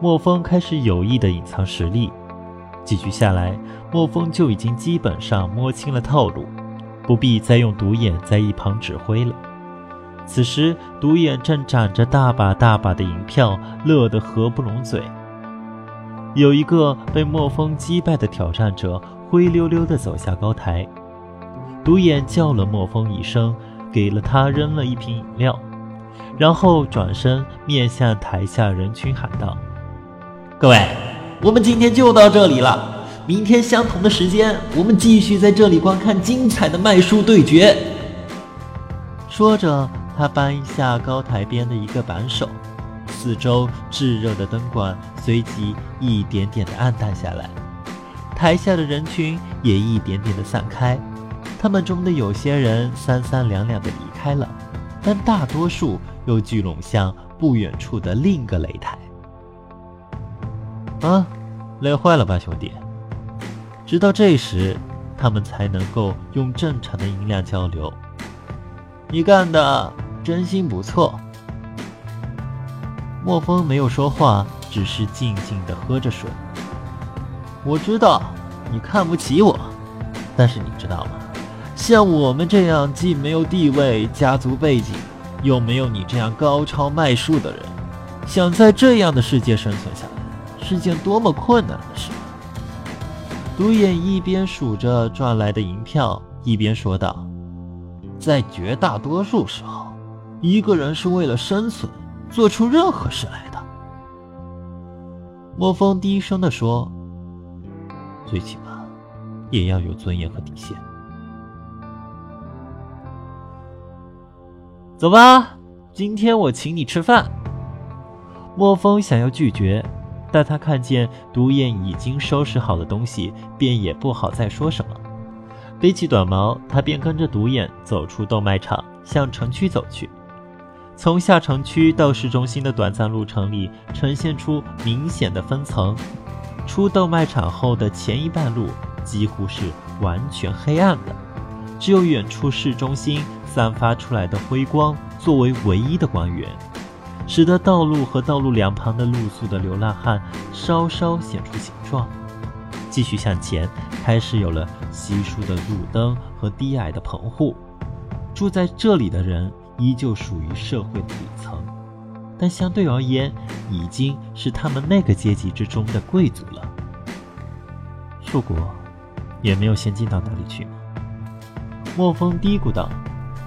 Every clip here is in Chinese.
莫风开始有意的隐藏实力。几局下来，莫风就已经基本上摸清了套路，不必再用独眼在一旁指挥了。此时，独眼正攒着大把大把的银票，乐得合不拢嘴。有一个被莫风击败的挑战者灰溜溜地走下高台，独眼叫了莫风一声，给了他扔了一瓶饮料。然后转身面向台下人群喊道：“各位，我们今天就到这里了。明天相同的时间，我们继续在这里观看精彩的卖书对决。”说着，他搬下高台边的一个扳手，四周炙热的灯管随即一点点的暗淡下来，台下的人群也一点点的散开。他们中的有些人三三两两的离开了，但大多数。又聚拢向不远处的另一个擂台。啊，累坏了吧，兄弟？直到这时，他们才能够用正常的音量交流。你干的真心不错。莫风没有说话，只是静静的喝着水。我知道你看不起我，但是你知道吗？像我们这样既没有地位、家族背景。又没有你这样高超卖术的人，想在这样的世界生存下来，是件多么困难的事。独眼一边数着赚来的银票，一边说道：“在绝大多数时候，一个人是为了生存，做出任何事来的。”莫风低声地说：“最起码，也要有尊严和底线。”走吧，今天我请你吃饭。莫风想要拒绝，但他看见独眼已经收拾好了东西，便也不好再说什么。背起短矛，他便跟着独眼走出豆卖场，向城区走去。从下城区到市中心的短暂路程里，呈现出明显的分层。出豆卖场后的前一半路几乎是完全黑暗的，只有远处市中心。散发出来的辉光作为唯一的光源，使得道路和道路两旁的露宿的流浪汉稍稍显出形状。继续向前，开始有了稀疏的路灯和低矮的棚户。住在这里的人依旧属于社会底层，但相对而言，已经是他们那个阶级之中的贵族了。树国也没有先进到哪里去吗？莫风嘀咕道。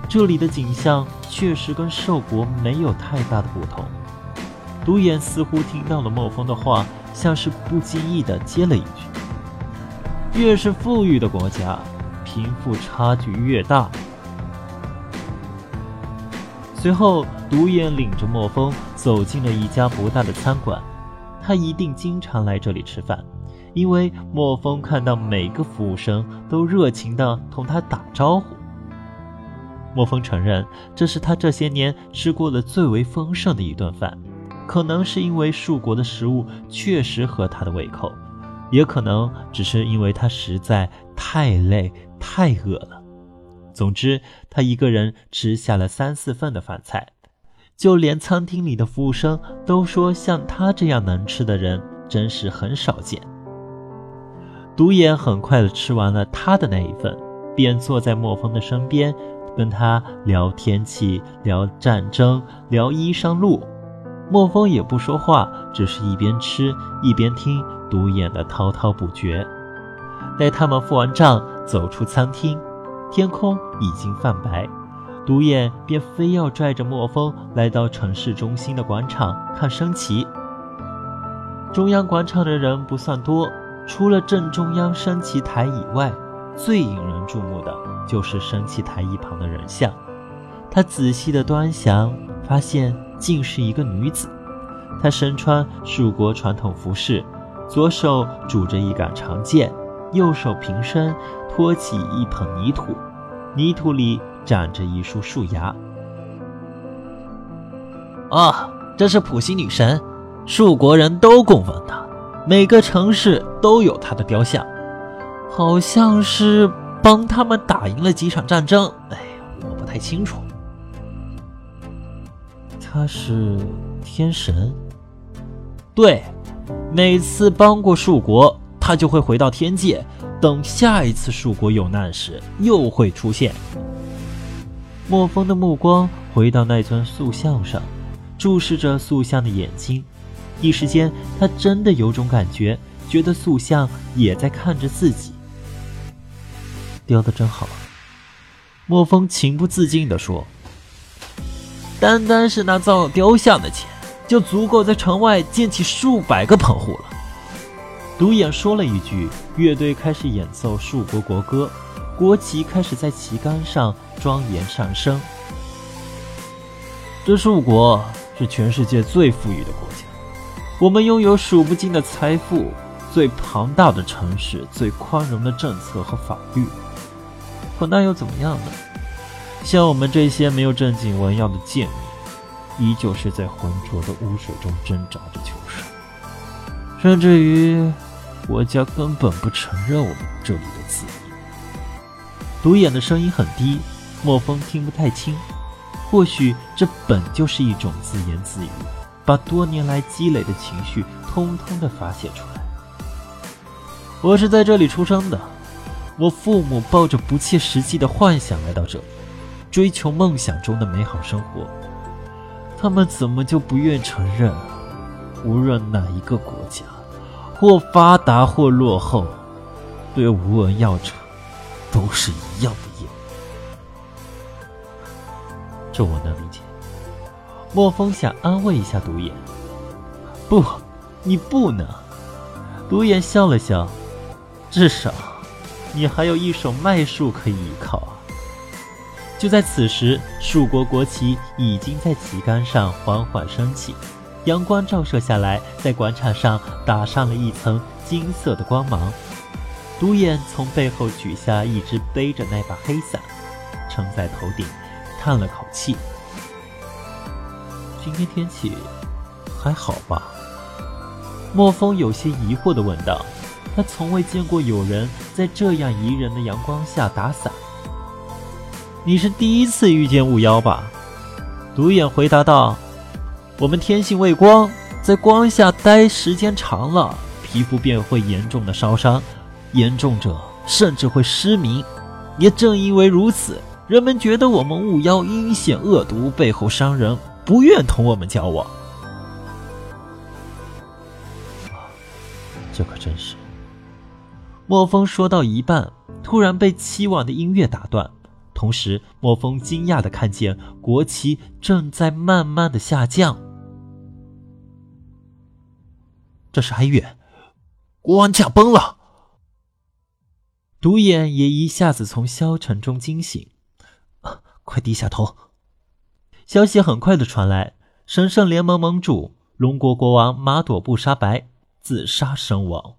这里的景象确实跟兽国没有太大的不同。独眼似乎听到了莫风的话，像是不经意的接了一句：“越是富裕的国家，贫富差距越大。”随后，独眼领着莫风走进了一家不大的餐馆。他一定经常来这里吃饭，因为莫风看到每个服务生都热情地同他打招呼。莫风承认，这是他这些年吃过的最为丰盛的一顿饭。可能是因为树国的食物确实合他的胃口，也可能只是因为他实在太累、太饿了。总之，他一个人吃下了三四份的饭菜，就连餐厅里的服务生都说，像他这样能吃的人真是很少见。独眼很快的吃完了他的那一份，便坐在莫风的身边。跟他聊天气，聊战争，聊衣裳路。莫风也不说话，只是一边吃一边听独眼的滔滔不绝。待他们付完账，走出餐厅，天空已经泛白，独眼便非要拽着莫风来到城市中心的广场看升旗。中央广场的人不算多，除了正中央升旗台以外。最引人注目的就是升旗台一旁的人像，他仔细的端详，发现竟是一个女子。她身穿蜀国传统服饰，左手拄着一杆长剑，右手平身托起一捧泥土，泥土里长着一束树芽。啊，这是普星女神，树国人都供奉她，每个城市都有她的雕像，好像是帮他们打赢了几场战争。哎，我不太清楚。他是天神。对，每次帮过树国，他就会回到天界，等下一次树国有难时又会出现。莫风的目光回到那尊塑像上，注视着塑像的眼睛，一时间他真的有种感觉，觉得塑像也在看着自己。雕的真好，莫风情不自禁地说：“单单是那造雕像的钱。”就足够在城外建起数百个棚户了。独眼说了一句，乐队开始演奏树国国歌，国旗开始在旗杆上庄严上升。这树国是全世界最富裕的国家，我们拥有数不尽的财富，最庞大的城市，最宽容的政策和法律。可那又怎么样呢？像我们这些没有正经文样的贱民。依旧是在浑浊的污水中挣扎着求生，甚至于国家根本不承认我们这里的字义。独眼的声音很低，莫风听不太清。或许这本就是一种自言自语，把多年来积累的情绪通通的发泄出来。我是在这里出生的，我父母抱着不切实际的幻想来到这里，追求梦想中的美好生活。他们怎么就不愿承认，无论哪一个国家，或发达或落后，对无文药者都是一样的厌这我能理解。莫风想安慰一下独眼，不，你不能。独眼笑了笑，至少你还有一手脉术可以依靠。就在此时，蜀国国旗已经在旗杆上缓缓升起，阳光照射下来，在广场上打上了一层金色的光芒。独眼从背后取下一只背着那把黑伞，撑在头顶，叹了口气：“今天天气还好吧？”莫风有些疑惑地问道：“他从未见过有人在这样宜人的阳光下打伞。”你是第一次遇见雾妖吧？独眼回答道：“我们天性畏光，在光下待时间长了，皮肤便会严重的烧伤，严重者甚至会失明。也正因为如此，人们觉得我们雾妖阴险恶毒，背后伤人，不愿同我们交往。”这可真是。莫风说到一半，突然被凄婉的音乐打断。同时，莫风惊讶的看见国旗正在慢慢的下降。这是哀乐，国王驾崩了。独眼也一下子从消沉中惊醒，快低下头。消息很快的传来，神圣联盟盟主龙国国王马朵布沙白自杀身亡。